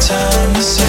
time to say.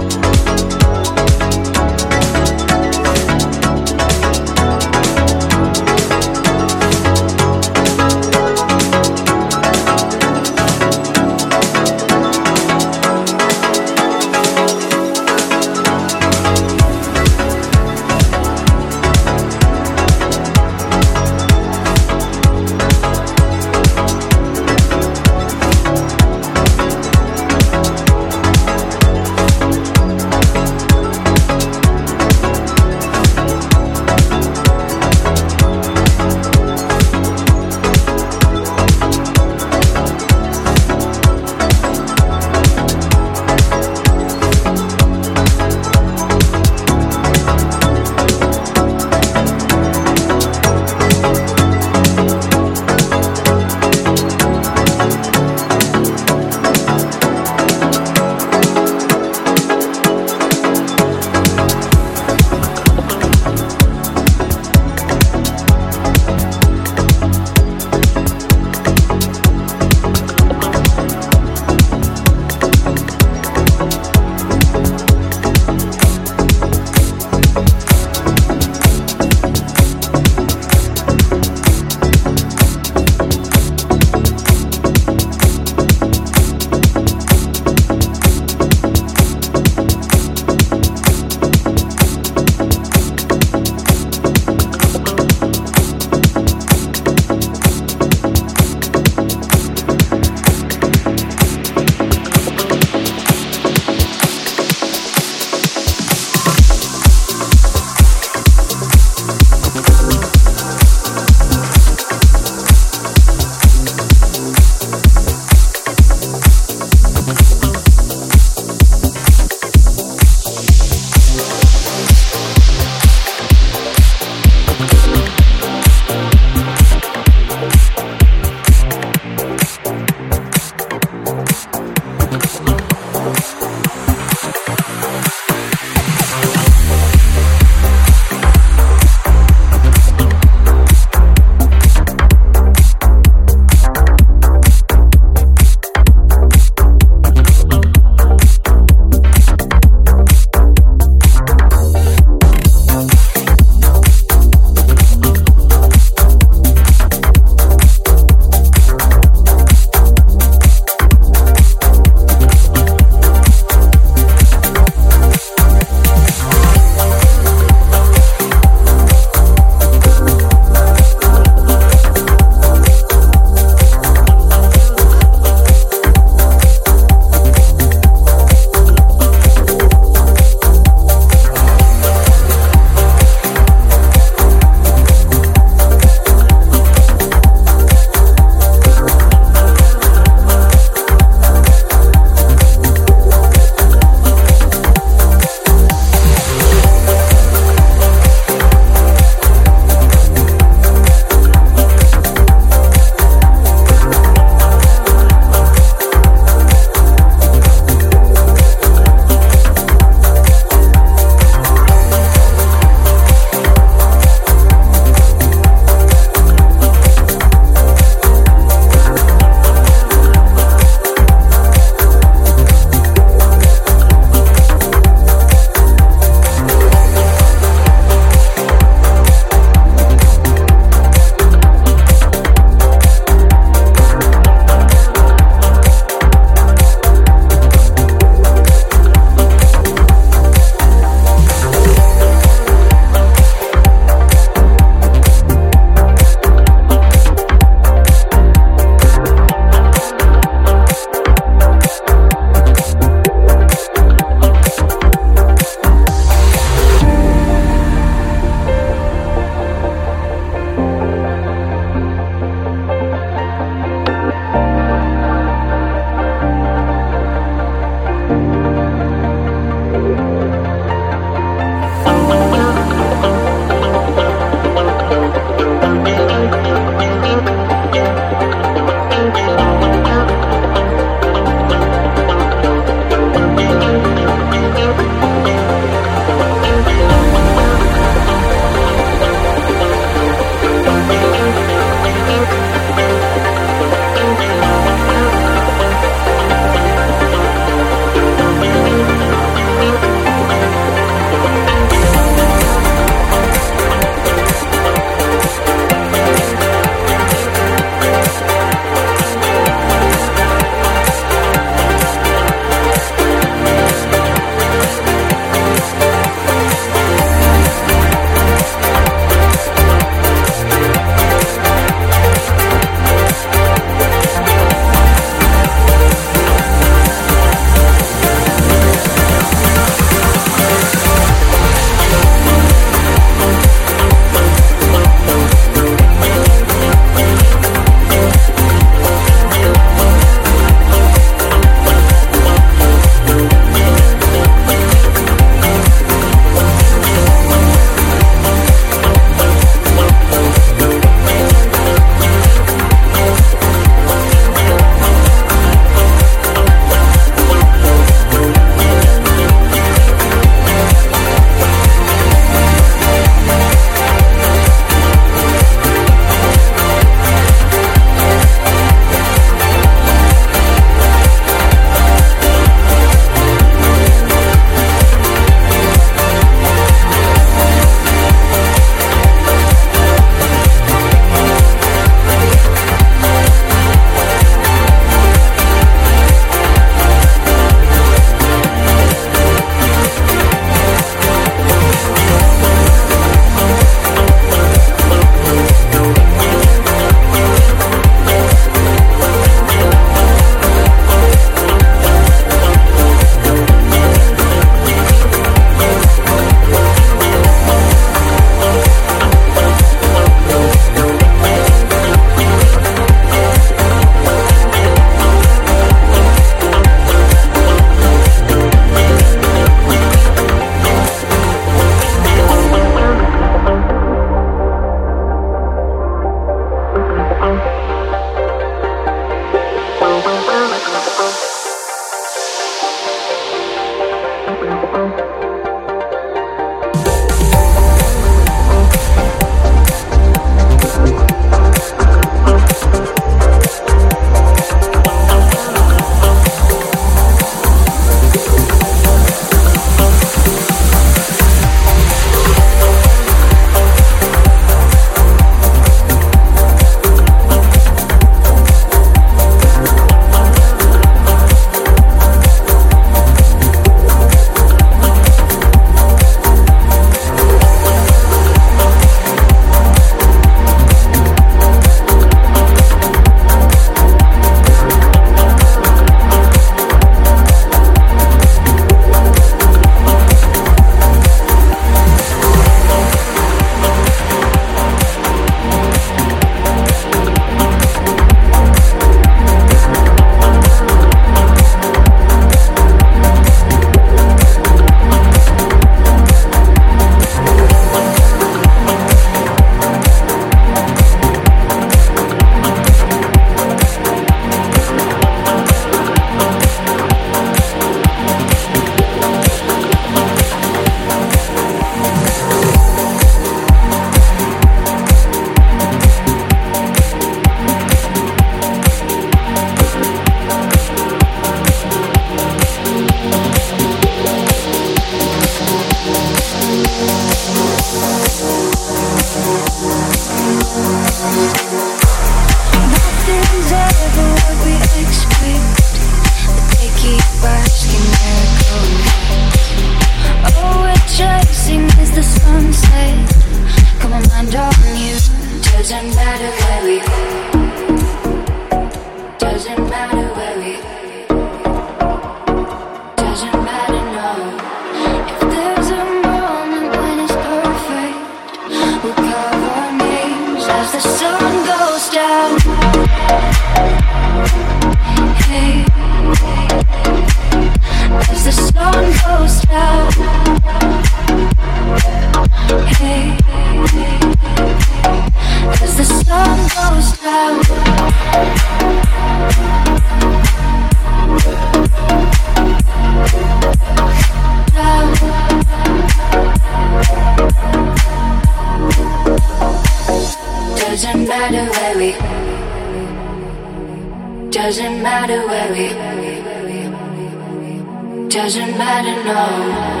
doesn't matter, no.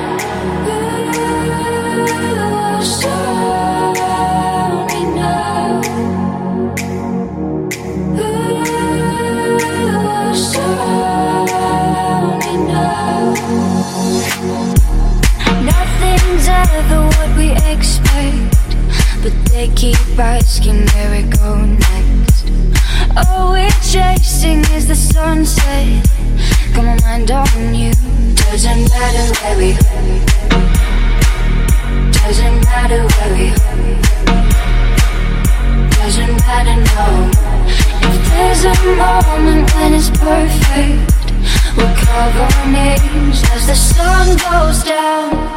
moment when it's perfect. We'll cover our names as the sun goes down.